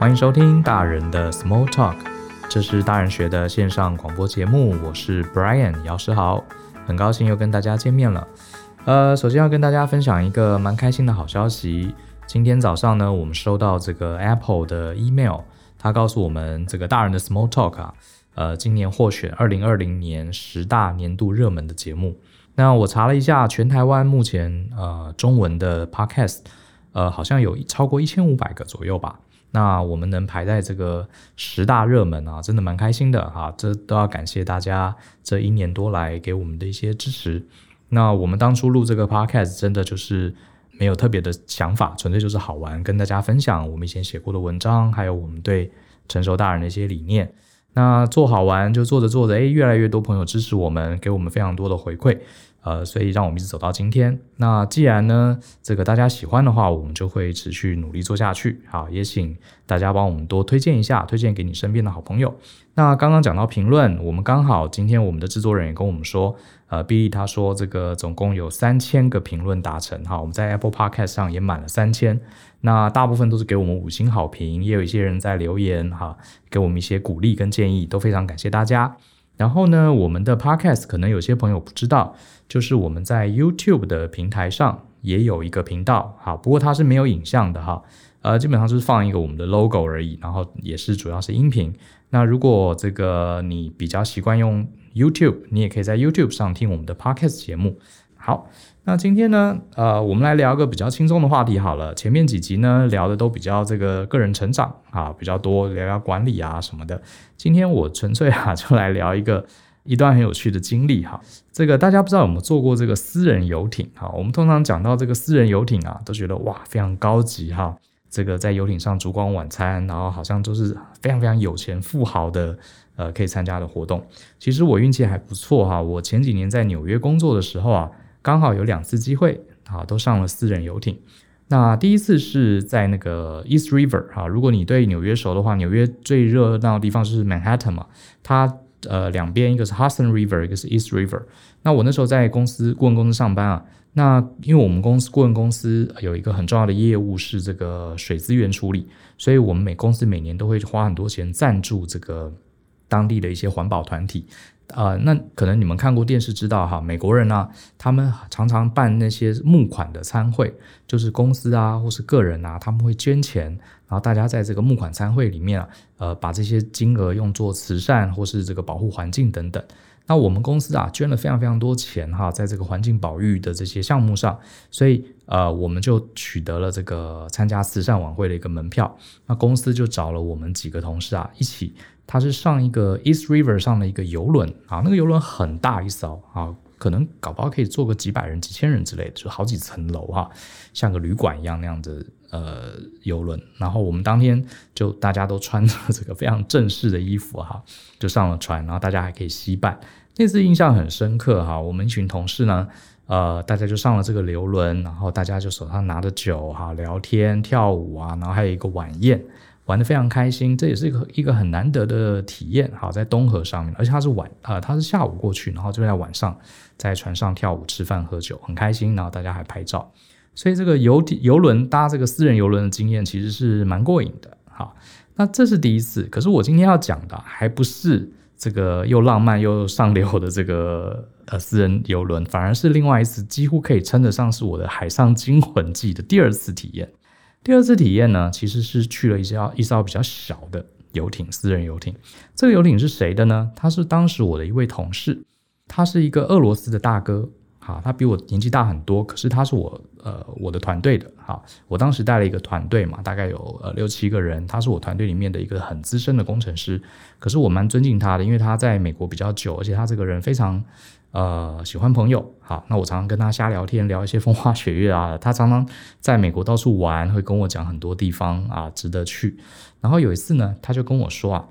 欢迎收听大人的 Small Talk，这是大人学的线上广播节目。我是 Brian 姚诗豪，很高兴又跟大家见面了。呃，首先要跟大家分享一个蛮开心的好消息。今天早上呢，我们收到这个 Apple 的 email，他告诉我们这个大人的 Small Talk 啊，呃，今年获选二零二零年十大年度热门的节目。那我查了一下，全台湾目前呃中文的 Podcast，呃，好像有超过一千五百个左右吧。那我们能排在这个十大热门啊，真的蛮开心的哈！这都要感谢大家这一年多来给我们的一些支持。那我们当初录这个 podcast 真的就是没有特别的想法，纯粹就是好玩，跟大家分享我们以前写过的文章，还有我们对成熟大人的一些理念。那做好玩就做着做着，哎，越来越多朋友支持我们，给我们非常多的回馈。呃，所以让我们一直走到今天。那既然呢，这个大家喜欢的话，我们就会持续努力做下去。好，也请大家帮我们多推荐一下，推荐给你身边的好朋友。那刚刚讲到评论，我们刚好今天我们的制作人也跟我们说，呃，B 他说这个总共有三千个评论达成。哈，我们在 Apple Podcast 上也满了三千。那大部分都是给我们五星好评，也有一些人在留言哈，给我们一些鼓励跟建议，都非常感谢大家。然后呢，我们的 Podcast 可能有些朋友不知道。就是我们在 YouTube 的平台上也有一个频道，哈，不过它是没有影像的哈，呃，基本上就是放一个我们的 logo 而已，然后也是主要是音频。那如果这个你比较习惯用 YouTube，你也可以在 YouTube 上听我们的 Podcast 节目。好，那今天呢，呃，我们来聊个比较轻松的话题好了。前面几集呢聊的都比较这个个人成长啊，比较多聊聊管理啊什么的。今天我纯粹啊就来聊一个。一段很有趣的经历哈，这个大家不知道有没有坐过这个私人游艇哈？我们通常讲到这个私人游艇啊，都觉得哇非常高级哈，这个在游艇上烛光晚餐，然后好像都是非常非常有钱富豪的呃可以参加的活动。其实我运气还不错哈，我前几年在纽约工作的时候啊，刚好有两次机会啊，都上了私人游艇。那第一次是在那个 East River 哈，如果你对纽约熟的话，纽约最热闹的地方是 Manhattan 嘛，它。呃，两边一个是 Hudson River，一个是 East River。那我那时候在公司顾问公司上班啊，那因为我们公司顾问公司有一个很重要的业务是这个水资源处理，所以我们每公司每年都会花很多钱赞助这个当地的一些环保团体。呃，那可能你们看过电视知道哈，美国人呢、他们常常办那些募款的餐会，就是公司啊或是个人啊，他们会捐钱，然后大家在这个募款餐会里面啊，呃，把这些金额用作慈善或是这个保护环境等等。那我们公司啊捐了非常非常多钱哈，在这个环境保育的这些项目上，所以呃，我们就取得了这个参加慈善晚会的一个门票。那公司就找了我们几个同事啊一起。它是上一个 East River 上的一个游轮啊，那个游轮很大一艘啊，可能搞不好可以坐个几百人、几千人之类的，就好几层楼哈，像个旅馆一样那样的呃游轮。然后我们当天就大家都穿着这个非常正式的衣服哈，就上了船，然后大家还可以携伴。那次印象很深刻哈，我们一群同事呢，呃，大家就上了这个游轮，然后大家就手上拿着酒哈，聊天、跳舞啊，然后还有一个晚宴。玩得非常开心，这也是一个一个很难得的体验。好，在东河上面，而且它是晚、呃，它是下午过去，然后就在晚上在船上跳舞、吃饭、喝酒，很开心。然后大家还拍照，所以这个游游轮搭这个私人游轮的经验其实是蛮过瘾的。好，那这是第一次。可是我今天要讲的还不是这个又浪漫又上流的这个呃私人游轮，反而是另外一次几乎可以称得上是我的海上惊魂记的第二次体验。第二次体验呢，其实是去了一艘一艘比较小的游艇，私人游艇。这个游艇是谁的呢？他是当时我的一位同事，他是一个俄罗斯的大哥，哈，他比我年纪大很多，可是他是我呃我的团队的，哈，我当时带了一个团队嘛，大概有呃六七个人，他是我团队里面的一个很资深的工程师，可是我蛮尊敬他的，因为他在美国比较久，而且他这个人非常。呃，喜欢朋友，好，那我常常跟他瞎聊天，聊一些风花雪月啊。他常常在美国到处玩，会跟我讲很多地方啊，值得去。然后有一次呢，他就跟我说啊，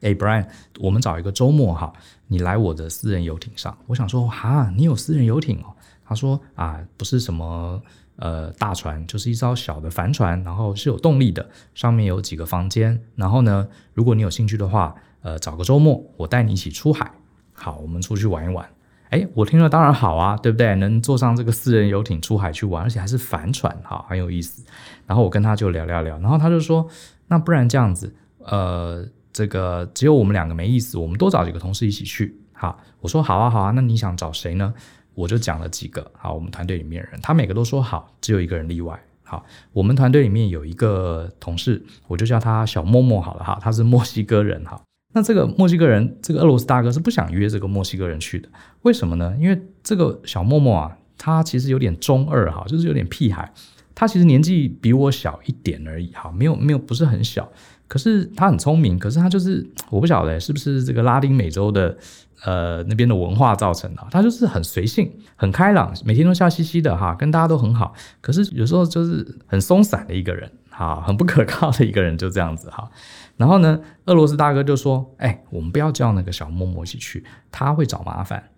哎，Brian，我们找一个周末哈，你来我的私人游艇上。我想说，哈，你有私人游艇哦？他说啊，不是什么呃大船，就是一艘小的帆船，然后是有动力的，上面有几个房间。然后呢，如果你有兴趣的话，呃，找个周末，我带你一起出海。好，我们出去玩一玩。哎，我听了当然好啊，对不对？能坐上这个私人游艇出海去玩，而且还是帆船，哈，很有意思。然后我跟他就聊聊聊，然后他就说，那不然这样子，呃，这个只有我们两个没意思，我们多找几个同事一起去。哈，我说好啊好啊，那你想找谁呢？我就讲了几个，好，我们团队里面的人，他每个都说好，只有一个人例外。好，我们团队里面有一个同事，我就叫他小默默好了哈，他是墨西哥人哈。那这个墨西哥人，这个俄罗斯大哥是不想约这个墨西哥人去的，为什么呢？因为这个小默默啊，他其实有点中二哈，就是有点屁孩。他其实年纪比我小一点而已哈，没有没有不是很小，可是他很聪明，可是他就是我不晓得是不是这个拉丁美洲的呃那边的文化造成的，他就是很随性、很开朗，每天都笑嘻嘻的哈，跟大家都很好，可是有时候就是很松散的一个人哈，很不可靠的一个人，就这样子哈。然后呢，俄罗斯大哥就说：“哎，我们不要叫那个小默默一起去，他会找麻烦。”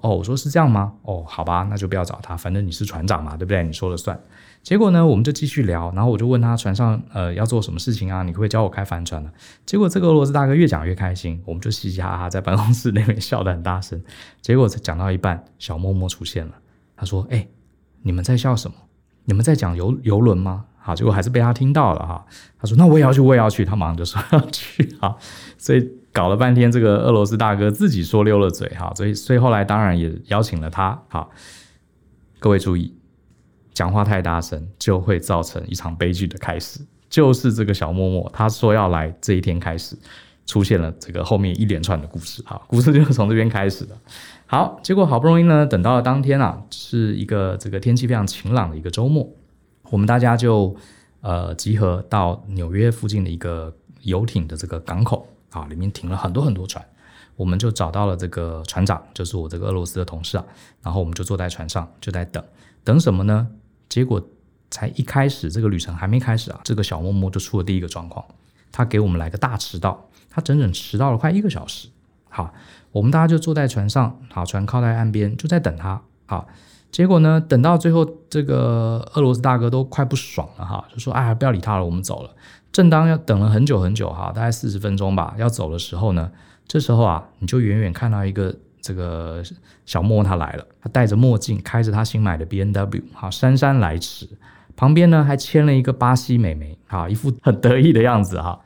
哦，我说是这样吗？哦，好吧，那就不要找他，反正你是船长嘛，对不对？你说了算。结果呢，我们就继续聊，然后我就问他船上呃要做什么事情啊？你可不可以教我开帆船呢？结果这个俄罗斯大哥越讲越开心，我们就嘻嘻哈哈在办公室 那边笑得很大声。结果讲到一半，小默默出现了，他说：“哎，你们在笑什么？你们在讲游游轮吗？”好，结果还是被他听到了哈。他说：“那我也要去，我也要去。”他马上就说要去哈。所以搞了半天，这个俄罗斯大哥自己说溜了嘴哈。所以，所以后来当然也邀请了他。好，各位注意，讲话太大声就会造成一场悲剧的开始。就是这个小默默他说要来这一天开始，出现了这个后面一连串的故事。哈，故事就是从这边开始的。好，结果好不容易呢，等到了当天啊，是一个这个天气非常晴朗的一个周末。我们大家就呃集合到纽约附近的一个游艇的这个港口啊，里面停了很多很多船，我们就找到了这个船长，就是我这个俄罗斯的同事啊，然后我们就坐在船上就在等，等什么呢？结果才一开始这个旅程还没开始啊，这个小默默就出了第一个状况，他给我们来个大迟到，他整整迟到了快一个小时。好，我们大家就坐在船上，好，船靠在岸边，就在等他，好。结果呢，等到最后，这个俄罗斯大哥都快不爽了哈，就说：“哎，不要理他了，我们走了。”正当要等了很久很久哈，大概四十分钟吧，要走的时候呢，这时候啊，你就远远看到一个这个小莫他来了，他戴着墨镜，开着他新买的 BMW，哈，姗姗来迟，旁边呢还牵了一个巴西美眉，哈，一副很得意的样子哈。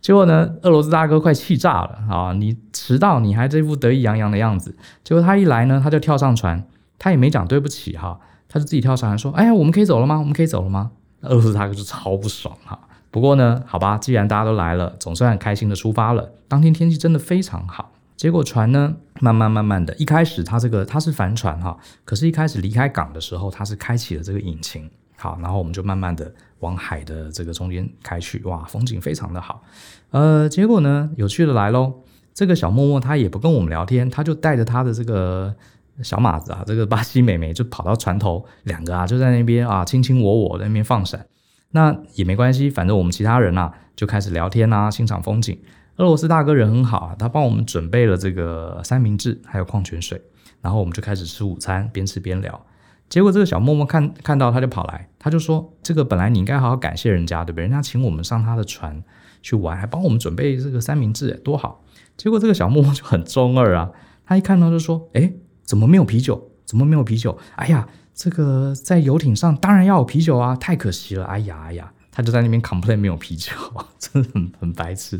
结果呢，俄罗斯大哥快气炸了啊！你迟到，你还这副得意洋洋的样子。结果他一来呢，他就跳上船。他也没讲对不起哈，他就自己跳上来说：“哎呀，我们可以走了吗？我们可以走了吗？”俄罗斯大哥就超不爽哈。不过呢，好吧，既然大家都来了，总算开心的出发了。当天天气真的非常好，结果船呢，慢慢慢慢的，一开始它这个它是帆船哈，可是一开始离开港的时候，它是开启了这个引擎，好，然后我们就慢慢的往海的这个中间开去，哇，风景非常的好。呃，结果呢，有趣的来喽，这个小默默他也不跟我们聊天，他就带着他的这个。小马子啊，这个巴西美眉就跑到船头，两个啊就在那边啊卿卿我我，在那边放闪。那也没关系，反正我们其他人啊就开始聊天啊，欣赏风景。俄罗斯大哥人很好啊，他帮我们准备了这个三明治还有矿泉水，然后我们就开始吃午餐，边吃边聊。结果这个小默默看看到他就跑来，他就说：“这个本来你应该好好感谢人家，对不对？人家请我们上他的船去玩，还帮我们准备这个三明治，多好。”结果这个小默默就很中二啊，他一看到就说：“诶。”怎么没有啤酒？怎么没有啤酒？哎呀，这个在游艇上当然要有啤酒啊！太可惜了！哎呀哎呀，他就在那边 complain 没有啤酒，真的很很白痴。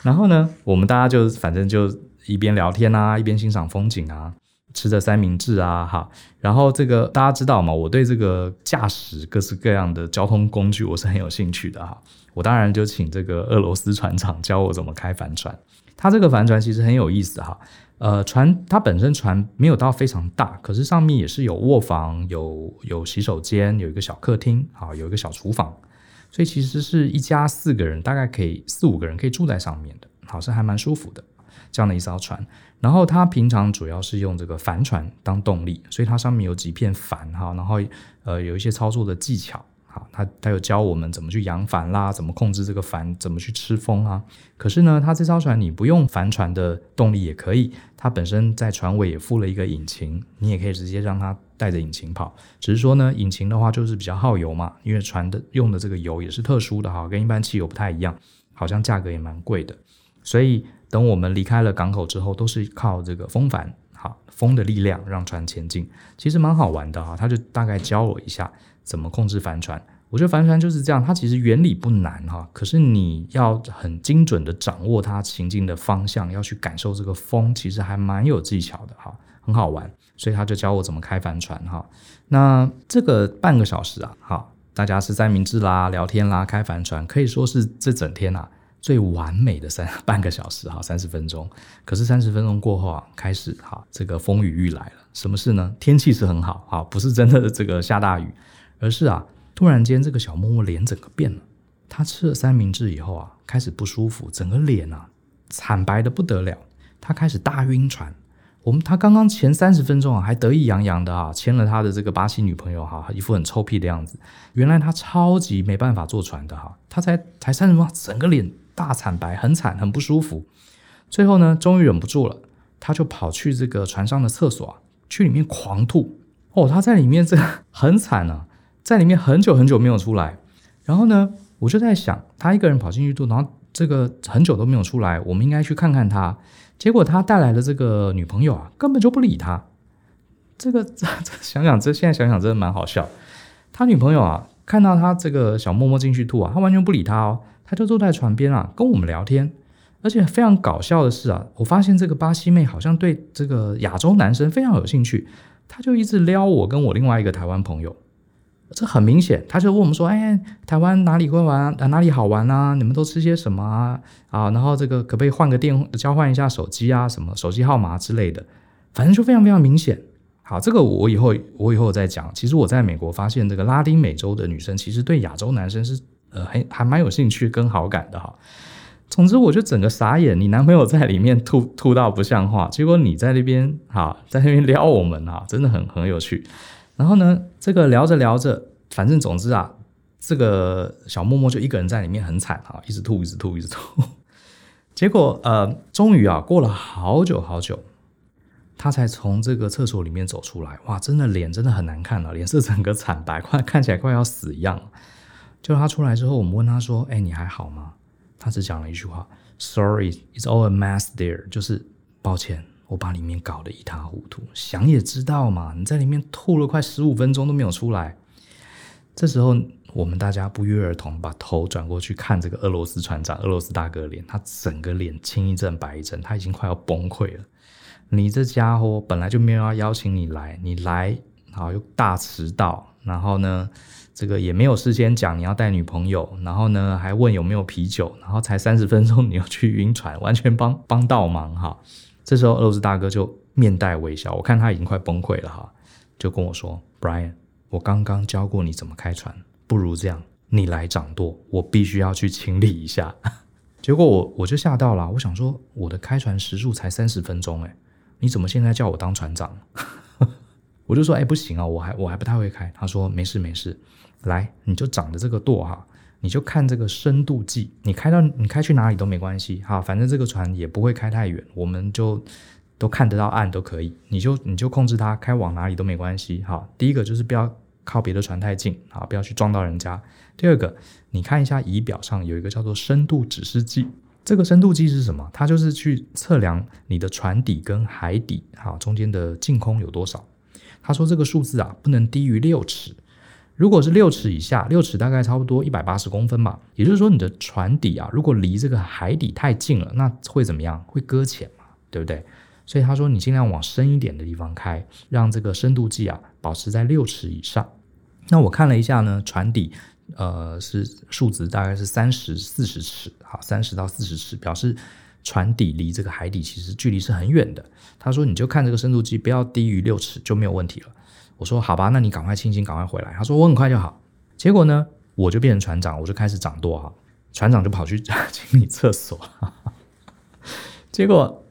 然后呢，我们大家就反正就一边聊天啊，一边欣赏风景啊，吃着三明治啊，哈。然后这个大家知道嘛？我对这个驾驶各式各样的交通工具我是很有兴趣的哈。我当然就请这个俄罗斯船长教我怎么开帆船。他这个帆船其实很有意思哈。呃，船它本身船没有到非常大，可是上面也是有卧房、有有洗手间、有一个小客厅，啊，有一个小厨房，所以其实是一家四个人，大概可以四五个人可以住在上面的，好像还蛮舒服的这样的一艘船。然后它平常主要是用这个帆船当动力，所以它上面有几片帆哈，然后呃有一些操作的技巧。好，他他有教我们怎么去扬帆啦，怎么控制这个帆，怎么去吃风啊。可是呢，他这艘船你不用帆船的动力也可以，它本身在船尾也附了一个引擎，你也可以直接让它带着引擎跑。只是说呢，引擎的话就是比较耗油嘛，因为船的用的这个油也是特殊的哈，跟一般汽油不太一样，好像价格也蛮贵的。所以等我们离开了港口之后，都是靠这个风帆。哈，风的力量让船前进，其实蛮好玩的哈。他就大概教我一下怎么控制帆船。我觉得帆船就是这样，它其实原理不难哈，可是你要很精准的掌握它行进的方向，要去感受这个风，其实还蛮有技巧的哈，很好玩。所以他就教我怎么开帆船哈。那这个半个小时啊，哈，大家吃三明治啦，聊天啦，开帆船，可以说是这整天啊最完美的三半个小时哈，三十分钟。可是三十分钟过后啊，开始哈，这个风雨欲来了。什么事呢？天气是很好哈，不是真的这个下大雨，而是啊。突然间，这个小默默脸整个变了。他吃了三明治以后啊，开始不舒服，整个脸啊惨白的不得了。他开始大晕船。我们他刚刚前三十分钟啊，还得意洋洋的啊，牵了他的这个巴西女朋友哈，一副很臭屁的样子。原来他超级没办法坐船的哈，他才才三十分钟，整个脸大惨白，很惨，很不舒服。最后呢，终于忍不住了，他就跑去这个船上的厕所啊，去里面狂吐。哦，他在里面这 很惨啊。在里面很久很久没有出来，然后呢，我就在想，他一个人跑进去吐，然后这个很久都没有出来，我们应该去看看他。结果他带来的这个女朋友啊，根本就不理他。这个 这想想这现在想想真的蛮好笑。他女朋友啊，看到他这个小默默进去吐啊，他完全不理他哦，他就坐在床边啊，跟我们聊天。而且非常搞笑的是啊，我发现这个巴西妹好像对这个亚洲男生非常有兴趣，他就一直撩我跟我另外一个台湾朋友。这很明显，他就问我们说：“哎，台湾哪里会玩啊？哪里好玩啊？你们都吃些什么啊？啊，然后这个可不可以换个电，交换一下手机啊？什么手机号码之类的？反正就非常非常明显。好，这个我以后我以后再讲。其实我在美国发现，这个拉丁美洲的女生其实对亚洲男生是呃还还蛮有兴趣跟好感的哈。总之，我就整个傻眼。你男朋友在里面吐吐到不像话，结果你在那边哈，在那边撩我们哈，真的很很有趣。”然后呢，这个聊着聊着，反正总之啊，这个小默默就一个人在里面很惨啊，一直吐，一直吐，一直吐。结果呃，终于啊，过了好久好久，他才从这个厕所里面走出来。哇，真的脸真的很难看了，脸色整个惨白，快看起来快要死一样。就他出来之后，我们问他说：“哎，你还好吗？”他只讲了一句话：“Sorry, it's all a mess there。”就是抱歉。我把里面搞得一塌糊涂，想也知道嘛，你在里面吐了快十五分钟都没有出来。这时候，我们大家不约而同把头转过去看这个俄罗斯船长、俄罗斯大哥脸，他整个脸青一阵白一阵，他已经快要崩溃了。你这家伙本来就没有要邀请你来，你来好又大迟到，然后呢，这个也没有事先讲你要带女朋友，然后呢还问有没有啤酒，然后才三十 分钟你又去晕船，完全帮帮倒忙哈。这时候，俄罗斯大哥就面带微笑，我看他已经快崩溃了哈，就跟我说：“Brian，我刚刚教过你怎么开船，不如这样，你来掌舵，我必须要去清理一下。”结果我我就吓到了，我想说我的开船时速才三十分钟，诶，你怎么现在叫我当船长？我就说：“哎，不行啊，我还我还不太会开。”他说：“没事没事，来，你就长着这个舵哈。”你就看这个深度计，你开到你开去哪里都没关系，哈，反正这个船也不会开太远，我们就都看得到岸都可以，你就你就控制它开往哪里都没关系，哈。第一个就是不要靠别的船太近，啊，不要去撞到人家。第二个，你看一下仪表上有一个叫做深度指示计，这个深度计是什么？它就是去测量你的船底跟海底，哈，中间的净空有多少。他说这个数字啊，不能低于六尺。如果是六尺以下，六尺大概差不多一百八十公分吧。也就是说，你的船底啊，如果离这个海底太近了，那会怎么样？会搁浅嘛，对不对？所以他说，你尽量往深一点的地方开，让这个深度计啊保持在六尺以上。那我看了一下呢，船底呃是数值大概是三十四十尺，好，三十到四十尺，表示船底离这个海底其实距离是很远的。他说，你就看这个深度计不要低于六尺就没有问题了。我说好吧，那你赶快清醒，赶快回来。他说我很快就好。结果呢，我就变成船长，我就开始掌舵哈。船长就跑去 清理厕所。结果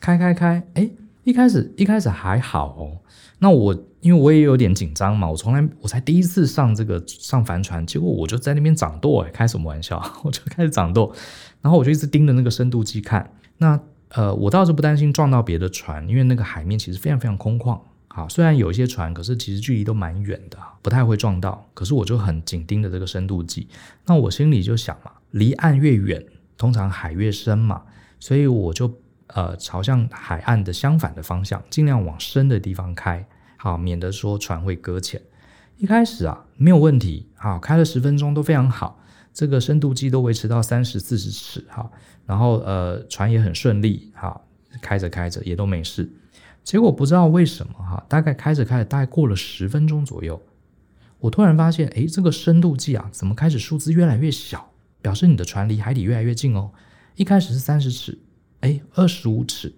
开开开，哎，一开始一开始还好哦。那我因为我也有点紧张嘛，我从来我才第一次上这个上帆船，结果我就在那边掌舵，哎，开什么玩笑？我就开始掌舵，然后我就一直盯着那个深度计看。那呃，我倒是不担心撞到别的船，因为那个海面其实非常非常空旷。好，虽然有一些船，可是其实距离都蛮远的，不太会撞到。可是我就很紧盯着这个深度计，那我心里就想嘛，离岸越远，通常海越深嘛，所以我就呃朝向海岸的相反的方向，尽量往深的地方开，好，免得说船会搁浅。一开始啊没有问题，好，开了十分钟都非常好，这个深度计都维持到三十四十尺，哈，然后呃船也很顺利，哈，开着开着也都没事。结果不知道为什么哈，大概开着开着，大概过了十分钟左右，我突然发现，哎，这个深度计啊，怎么开始数字越来越小，表示你的船离海底越来越近哦。一开始是三十尺，哎，二十五尺，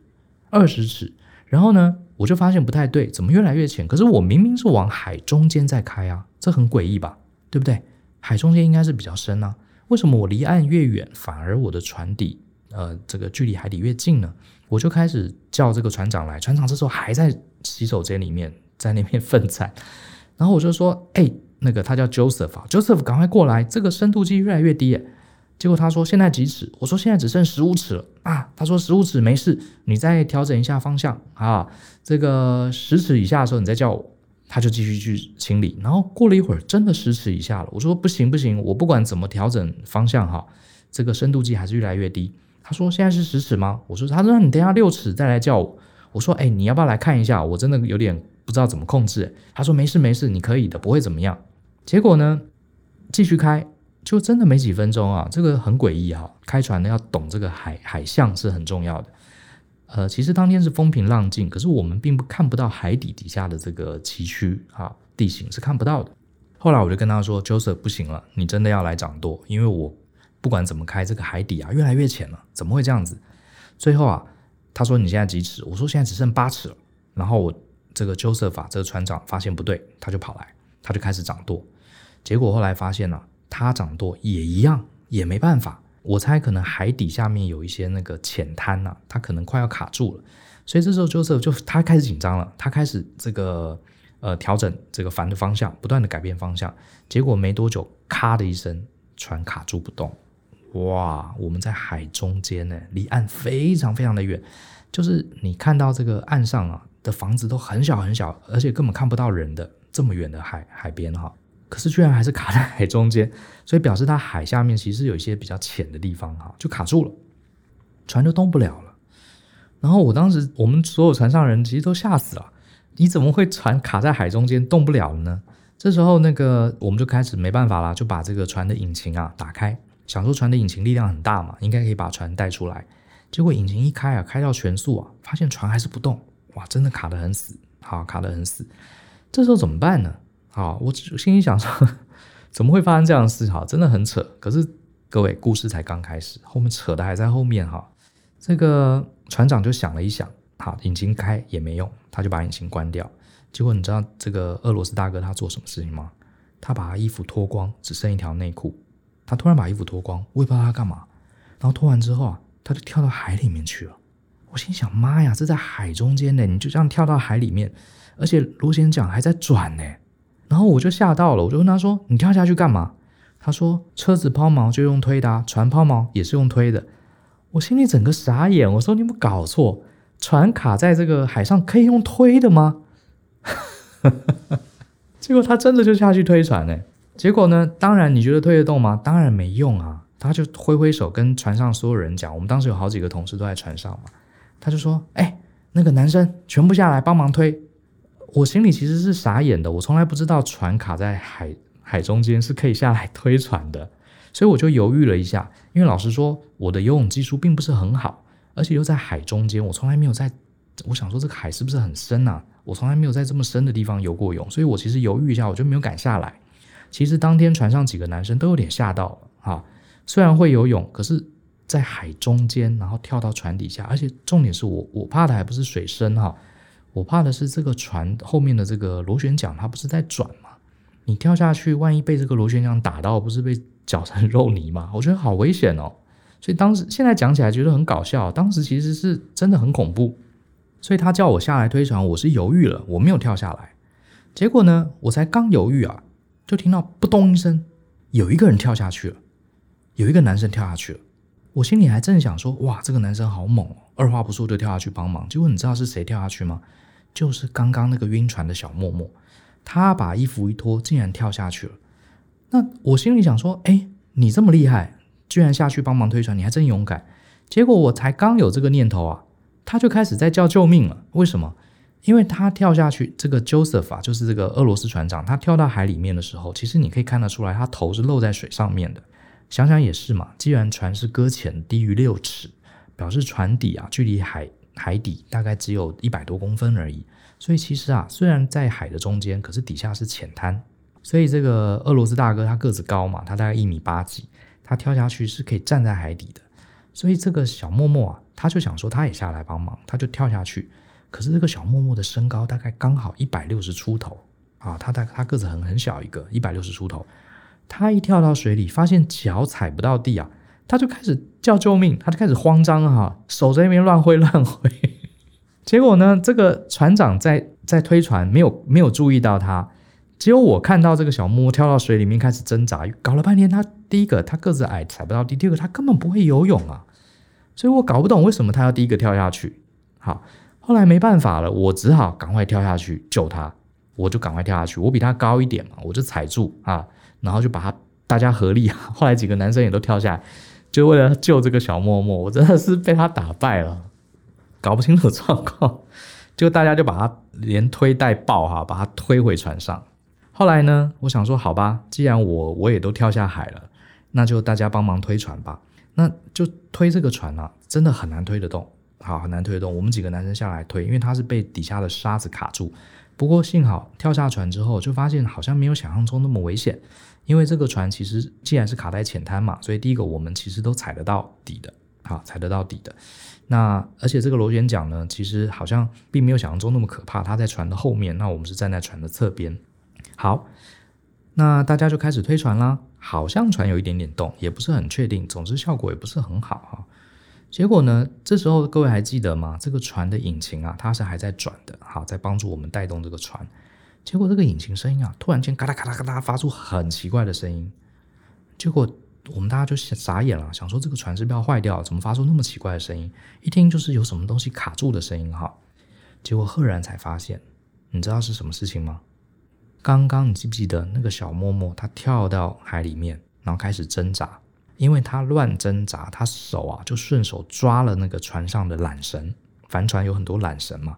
二十尺，然后呢，我就发现不太对，怎么越来越浅？可是我明明是往海中间在开啊，这很诡异吧？对不对？海中间应该是比较深啊，为什么我离岸越远，反而我的船底，呃，这个距离海底越近呢？我就开始叫这个船长来，船长这时候还在洗手间里面，在那边奋战。然后我就说：“哎，那个他叫 Joseph 啊，Joseph 赶快过来，这个深度计越来越低。”结果他说：“现在几尺？”我说：“现在只剩十五尺了啊。”他说：“十五尺没事，你再调整一下方向啊。这个十尺以下的时候你再叫我。”他就继续去清理。然后过了一会儿，真的十尺以下了。我说：“不行不行，我不管怎么调整方向哈，这个深度计还是越来越低。”他说：“现在是十尺吗？”我说：“他说你等下六尺再来叫我。”我说：“哎，你要不要来看一下？我真的有点不知道怎么控制。”他说：“没事没事，你可以的，不会怎么样。”结果呢，继续开，就真的没几分钟啊，这个很诡异哈。开船呢要懂这个海海象是很重要的。呃，其实当天是风平浪静，可是我们并不看不到海底底下的这个崎岖啊地形是看不到的。后来我就跟他说：“Joseph 不行了，你真的要来掌舵，因为我。”不管怎么开，这个海底啊越来越浅了，怎么会这样子？最后啊，他说你现在几尺？我说现在只剩八尺了。然后我这个 Joseph 啊，这个船长发现不对，他就跑来，他就开始掌舵。结果后来发现呢、他掌舵也一样，也没办法。我猜可能海底下面有一些那个浅滩呐，他可能快要卡住了。所以这时候 JOSE 就他开始紧张了，他开始这个呃调整这个帆的方向，不断的改变方向。结果没多久，咔的一声，船卡住不动。哇，我们在海中间呢，离岸非常非常的远，就是你看到这个岸上啊的房子都很小很小，而且根本看不到人的这么远的海海边哈，可是居然还是卡在海中间，所以表示它海下面其实有一些比较浅的地方哈，就卡住了，船就动不了了。然后我当时我们所有船上人其实都吓死了，你怎么会船卡在海中间动不了呢？这时候那个我们就开始没办法了，就把这个船的引擎啊打开。想说船的引擎力量很大嘛，应该可以把船带出来。结果引擎一开啊，开到全速啊，发现船还是不动。哇，真的卡得很死，好，卡得很死。这时候怎么办呢？好，我心里想说，怎么会发生这样的事？哈，真的很扯。可是各位，故事才刚开始，后面扯的还在后面哈。这个船长就想了一想，好，引擎开也没用，他就把引擎关掉。结果你知道这个俄罗斯大哥他做什么事情吗？他把他衣服脱光，只剩一条内裤。他突然把衣服脱光，我也不知道他干嘛。然后脱完之后啊，他就跳到海里面去了。我心想：妈呀，这在海中间呢，你就这样跳到海里面，而且螺旋桨还在转呢。然后我就吓到了，我就问他说：“你跳下去干嘛？”他说：“车子抛锚就用推的啊，船抛锚也是用推的。”我心里整个傻眼，我说：“你有没有搞错？船卡在这个海上可以用推的吗？” 结果他真的就下去推船呢。结果呢？当然，你觉得推得动吗？当然没用啊！他就挥挥手跟船上所有人讲，我们当时有好几个同事都在船上嘛。他就说：“哎，那个男生全部下来帮忙推。”我心里其实是傻眼的，我从来不知道船卡在海海中间是可以下来推船的，所以我就犹豫了一下。因为老实说，我的游泳技术并不是很好，而且又在海中间，我从来没有在。我想说，这个海是不是很深啊？我从来没有在这么深的地方游过泳，所以我其实犹豫一下，我就没有敢下来。其实当天船上几个男生都有点吓到了哈，虽然会游泳，可是，在海中间，然后跳到船底下，而且重点是我我怕的还不是水深哈，我怕的是这个船后面的这个螺旋桨它不是在转吗？你跳下去，万一被这个螺旋桨打到，不是被搅成肉泥吗？我觉得好危险哦，所以当时现在讲起来觉得很搞笑，当时其实是真的很恐怖，所以他叫我下来推船，我是犹豫了，我没有跳下来，结果呢，我才刚犹豫啊。就听到“扑通”一声，有一个人跳下去了，有一个男生跳下去了。我心里还正想说：“哇，这个男生好猛哦！”二话不说就跳下去帮忙。结果你知道是谁跳下去吗？就是刚刚那个晕船的小默默。他把衣服一脱，竟然跳下去了。那我心里想说：“哎，你这么厉害，居然下去帮忙推船，你还真勇敢。”结果我才刚有这个念头啊，他就开始在叫救命了。为什么？因为他跳下去，这个 Joseph 啊，就是这个俄罗斯船长，他跳到海里面的时候，其实你可以看得出来，他头是露在水上面的。想想也是嘛，既然船是搁浅低于六尺，表示船底啊距离海海底大概只有一百多公分而已。所以其实啊，虽然在海的中间，可是底下是浅滩。所以这个俄罗斯大哥他个子高嘛，他大概一米八几，他跳下去是可以站在海底的。所以这个小默默啊，他就想说他也下来帮忙，他就跳下去。可是这个小默默的身高大概刚好一百六十出头啊，他大他个子很很小一个，一百六十出头。他一跳到水里，发现脚踩不到地啊，他就开始叫救命，他就开始慌张哈、手在那边乱挥 乱挥。结果呢，这个船长在在推船，没有没有注意到他。结果我看到这个小默默跳到水里面开始挣扎，搞了半天，他第一个他个子矮踩不到地，第二个他根本不会游泳啊，所以我搞不懂为什么他要第一个跳下去。好。后来没办法了，我只好赶快跳下去救他。我就赶快跳下去，我比他高一点嘛，我就踩住啊，然后就把他大家合力啊。后来几个男生也都跳下来，就为了救这个小默默。我真的是被他打败了，搞不清楚状况，就大家就把他连推带抱哈，把他推回船上。后来呢，我想说好吧，既然我我也都跳下海了，那就大家帮忙推船吧。那就推这个船啊，真的很难推得动。好，很难推动。我们几个男生下来推，因为他是被底下的沙子卡住。不过幸好跳下船之后，就发现好像没有想象中那么危险。因为这个船其实既然是卡在浅滩嘛，所以第一个我们其实都踩得到底的。好，踩得到底的。那而且这个螺旋桨呢，其实好像并没有想象中那么可怕。它在船的后面，那我们是站在船的侧边。好，那大家就开始推船啦。好像船有一点点动，也不是很确定。总之效果也不是很好哈。结果呢？这时候各位还记得吗？这个船的引擎啊，它是还在转的，好，在帮助我们带动这个船。结果这个引擎声音啊，突然间嘎哒嘎哒嘎哒发出很奇怪的声音。结果我们大家就傻眼了，想说这个船是不是要坏掉？怎么发出那么奇怪的声音？一听就是有什么东西卡住的声音哈。结果赫然才发现，你知道是什么事情吗？刚刚你记不记得那个小默默，他跳到海里面，然后开始挣扎。因为他乱挣扎，他手啊就顺手抓了那个船上的缆绳，帆船有很多缆绳嘛，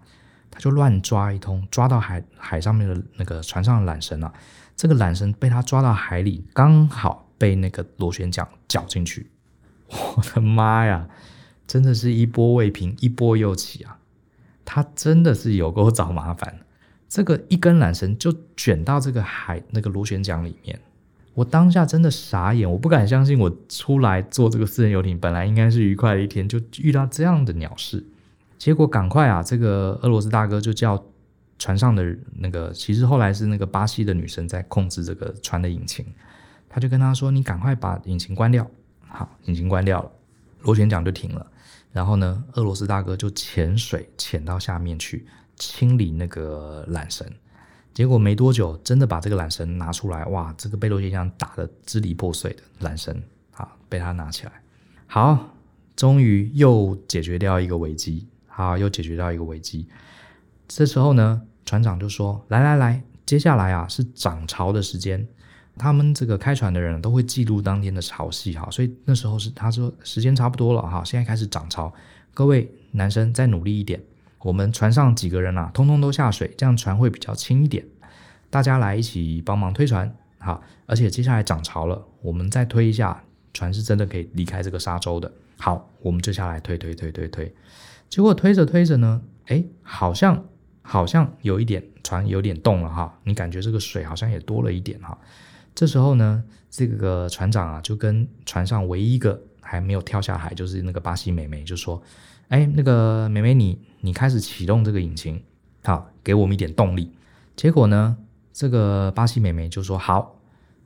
他就乱抓一通，抓到海海上面的那个船上的缆绳啊，这个缆绳被他抓到海里，刚好被那个螺旋桨绞进去。我的妈呀，真的是一波未平一波又起啊！他真的是有够找麻烦，这个一根缆绳就卷到这个海那个螺旋桨里面。我当下真的傻眼，我不敢相信，我出来坐这个私人游艇，本来应该是愉快的一天，就遇到这样的鸟事。结果赶快啊，这个俄罗斯大哥就叫船上的那个，其实后来是那个巴西的女生在控制这个船的引擎，他就跟他说：“你赶快把引擎关掉。”好，引擎关掉了，螺旋桨就停了。然后呢，俄罗斯大哥就潜水潜到下面去清理那个缆绳。结果没多久，真的把这个缆绳拿出来，哇，这个被螺旋桨打得支离破碎的缆绳，啊，被他拿起来，好，终于又解决掉一个危机，好，又解决掉一个危机。这时候呢，船长就说：“来来来，接下来啊是涨潮的时间，他们这个开船的人都会记录当天的潮汐，哈，所以那时候是他说时间差不多了，哈，现在开始涨潮，各位男生再努力一点。”我们船上几个人啊，通通都下水，这样船会比较轻一点。大家来一起帮忙推船，好，而且接下来涨潮了，我们再推一下，船是真的可以离开这个沙洲的。好，我们就下来推推推推推，结果推着推着呢，哎，好像好像有一点船有点动了哈，你感觉这个水好像也多了一点哈。这时候呢，这个船长啊就跟船上唯一一个还没有跳下海，就是那个巴西美眉，就说。哎，那个美眉你，你开始启动这个引擎，好，给我们一点动力。结果呢，这个巴西美眉就说：“好，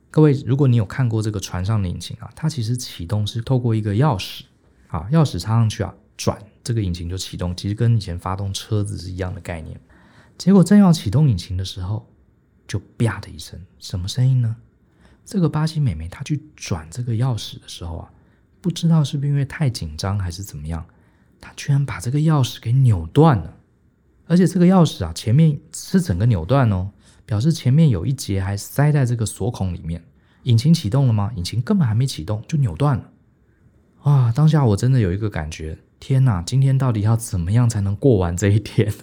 各位，如果你有看过这个船上的引擎啊，它其实启动是透过一个钥匙，啊，钥匙插上去啊，转这个引擎就启动，其实跟以前发动车子是一样的概念。结果正要启动引擎的时候，就啪的一声，什么声音呢？这个巴西美眉她去转这个钥匙的时候啊，不知道是不是因为太紧张还是怎么样。”他居然把这个钥匙给扭断了，而且这个钥匙啊，前面是整个扭断哦，表示前面有一节还塞在这个锁孔里面。引擎启动了吗？引擎根本还没启动就扭断了。啊！当下我真的有一个感觉，天哪，今天到底要怎么样才能过完这一天？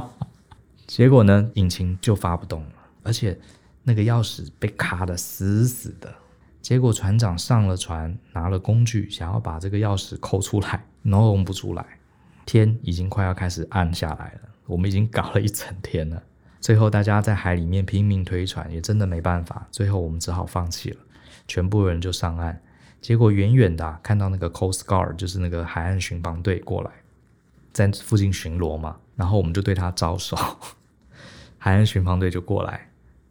结果呢，引擎就发不动了，而且那个钥匙被卡得死死的。结果船长上了船，拿了工具，想要把这个钥匙抠出来，弄不出来。天已经快要开始暗下来了，我们已经搞了一整天了。最后大家在海里面拼命推船，也真的没办法。最后我们只好放弃了，全部人就上岸。结果远远的、看到那个 Coast Guard，就是那个海岸巡防队过来，在附近巡逻嘛。然后我们就对他招手，海岸巡防队就过来，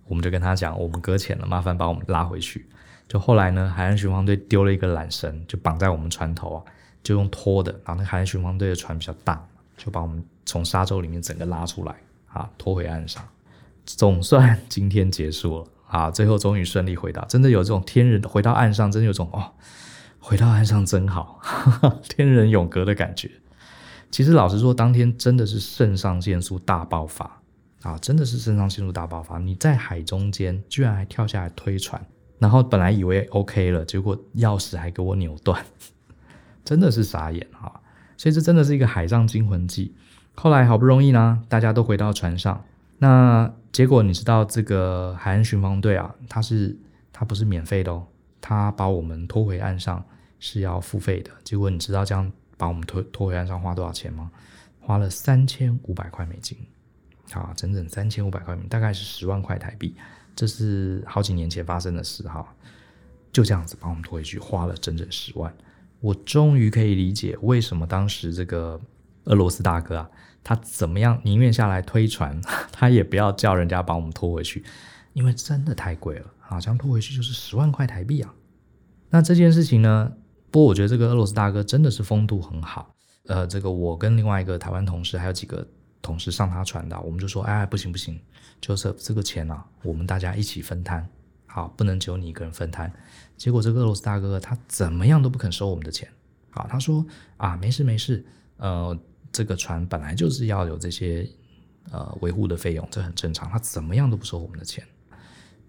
我们就跟他讲，我们搁浅了，麻烦把我们拉回去。就后来呢，海岸巡防队丢了一个缆绳，就绑在我们船头啊，就用拖的。然后那海岸巡防队的船比较大，就把我们从沙洲里面整个拉出来。啊，拖回岸上，总算今天结束了啊！最后终于顺利回到，真的有这种天人回到岸上，真的有种哦，回到岸上真好，哈哈，天人永隔的感觉。其实老实说，当天真的是肾上腺素大爆发啊！真的是肾上腺素大爆发。你在海中间居然还跳下来推船，然后本来以为 OK 了，结果钥匙还给我扭断，真的是傻眼哈、啊！所以这真的是一个海上惊魂记。后来好不容易呢，大家都回到船上。那结果你知道，这个海岸巡防队啊，他是他不是免费的哦，他把我们拖回岸上是要付费的。结果你知道这样把我们拖拖回岸上花多少钱吗？花了三千五百块美金，啊，整整三千五百块美金，大概是十万块台币。这是好几年前发生的事哈，就这样子把我们拖回去，花了整整十万。我终于可以理解为什么当时这个。俄罗斯大哥啊，他怎么样宁愿下来推船，他也不要叫人家把我们拖回去，因为真的太贵了，好像拖回去就是十万块台币啊。那这件事情呢，不过我觉得这个俄罗斯大哥真的是风度很好。呃，这个我跟另外一个台湾同事还有几个同事上他船的，我们就说，哎，不行不行，Joseph，这个钱啊，我们大家一起分摊，好，不能只有你一个人分摊。结果这个俄罗斯大哥他怎么样都不肯收我们的钱，好，他说啊，没事没事，呃。这个船本来就是要有这些呃维护的费用，这很正常。他怎么样都不收我们的钱。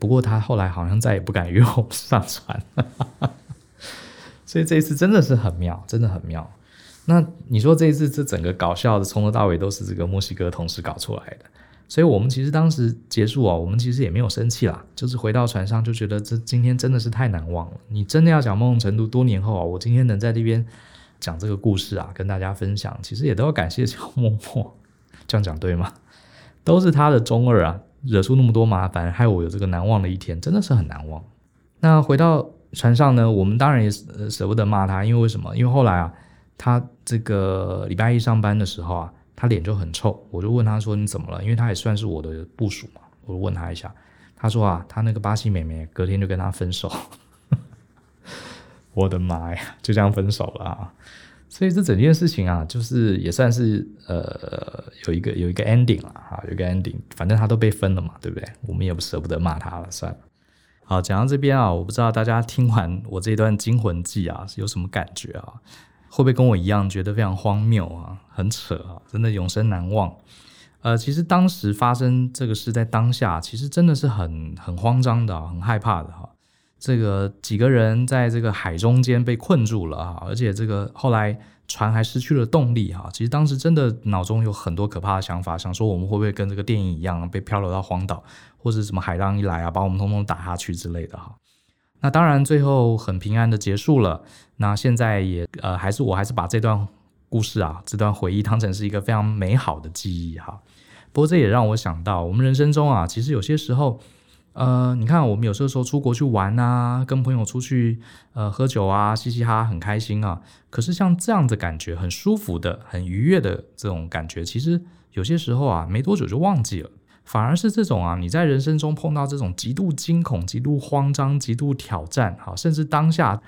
不过他后来好像再也不敢约我们上船，所以这一次真的是很妙，真的很妙。那你说这一次这整个搞笑的从头到尾都是这个墨西哥同事搞出来的，所以我们其实当时结束啊，我们其实也没有生气啦，就是回到船上就觉得这今天真的是太难忘了。你真的要讲某种程度，多年后啊，我今天能在这边。讲这个故事啊，跟大家分享，其实也都要感谢小默默，这样讲对吗？都是他的中二啊，惹出那么多麻烦，害我有这个难忘的一天，真的是很难忘。那回到船上呢，我们当然也舍不得骂他，因为为什么？因为后来啊，他这个礼拜一上班的时候啊，他脸就很臭，我就问他说：“你怎么了？”因为他也算是我的部属嘛，我就问他一下，他说啊，他那个巴西妹妹隔天就跟他分手。我的妈呀，就这样分手了啊！所以这整件事情啊，就是也算是呃有一个有一个 ending 了啊，有个 ending，反正他都被分了嘛，对不对？我们也不舍不得骂他了，算了。好，讲到这边啊，我不知道大家听完我这段惊魂记啊，有什么感觉啊？会不会跟我一样觉得非常荒谬啊？很扯啊，真的永生难忘。呃，其实当时发生这个事在当下，其实真的是很很慌张的，很害怕的哈。这个几个人在这个海中间被困住了啊，而且这个后来船还失去了动力哈。其实当时真的脑中有很多可怕的想法，想说我们会不会跟这个电影一样被漂流到荒岛，或者什么海浪一来啊，把我们通通打下去之类的哈。那当然最后很平安的结束了。那现在也呃还是我还是把这段故事啊，这段回忆当成是一个非常美好的记忆哈。不过这也让我想到，我们人生中啊，其实有些时候。呃，你看，我们有时候说出国去玩啊，跟朋友出去呃喝酒啊，嘻嘻哈哈，很开心啊。可是像这样的感觉，很舒服的、很愉悦的这种感觉，其实有些时候啊，没多久就忘记了。反而是这种啊，你在人生中碰到这种极度惊恐、极度慌张、极度挑战，好，甚至当下。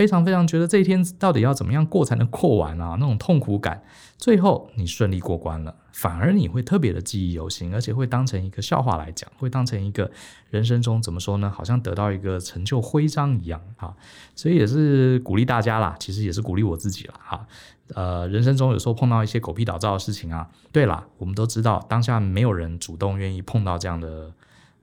非常非常觉得这一天到底要怎么样过才能过完啊？那种痛苦感，最后你顺利过关了，反而你会特别的记忆犹新，而且会当成一个笑话来讲，会当成一个人生中怎么说呢？好像得到一个成就徽章一样啊！所以也是鼓励大家啦，其实也是鼓励我自己啦。哈。呃，人生中有时候碰到一些狗屁倒灶的事情啊，对啦，我们都知道当下没有人主动愿意碰到这样的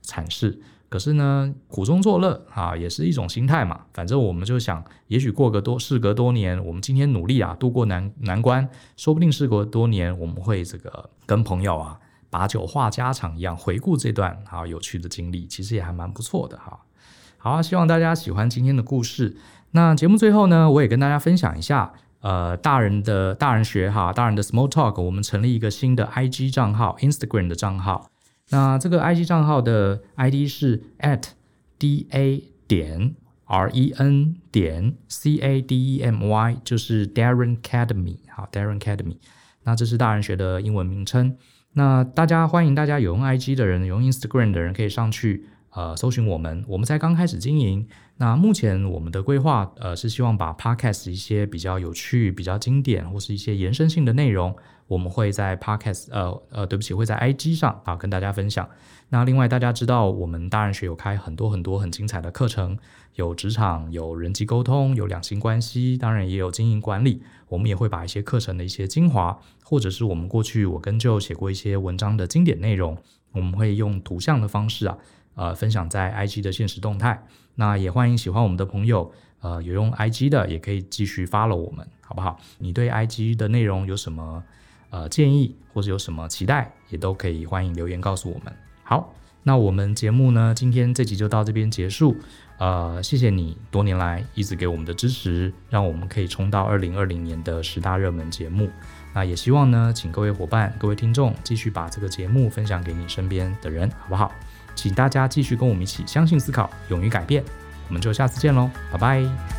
惨事，可是呢，苦中作乐啊，也是一种心态嘛。反正我们就想，也许过个多，事隔多年，我们今天努力啊，度过难难关，说不定事隔多年，我们会这个跟朋友啊，把酒话家常一样，回顾这段啊有趣的经历，其实也还蛮不错的哈。好，啊希望大家喜欢今天的故事。那节目最后呢，我也跟大家分享一下，呃，大人的大人学哈，大人的 Small Talk，我们成立一个新的 IG 账号，Instagram 的账号。那这个 IG 账号的 ID 是 at da 点 ren 点 cademy，就是 Darren Academy，好，Darren Academy。那这是大人学的英文名称。那大家欢迎大家有用 IG 的人，有用 Instagram 的人可以上去呃搜寻我们。我们才刚开始经营。那目前我们的规划呃是希望把 Podcast 一些比较有趣、比较经典或是一些延伸性的内容。我们会在 Podcast，呃呃，对不起，会在 IG 上啊跟大家分享。那另外大家知道，我们大人学有开很多很多很精彩的课程，有职场，有人际沟通，有两性关系，当然也有经营管理。我们也会把一些课程的一些精华，或者是我们过去我跟就写过一些文章的经典内容，我们会用图像的方式啊，呃，分享在 IG 的现实动态。那也欢迎喜欢我们的朋友，呃，有用 IG 的也可以继续 follow 我们，好不好？你对 IG 的内容有什么？呃，建议或者有什么期待，也都可以欢迎留言告诉我们。好，那我们节目呢，今天这集就到这边结束。呃，谢谢你多年来一直给我们的支持，让我们可以冲到二零二零年的十大热门节目。那也希望呢，请各位伙伴、各位听众继续把这个节目分享给你身边的人，好不好？请大家继续跟我们一起相信、思考、勇于改变。我们就下次见喽，拜拜。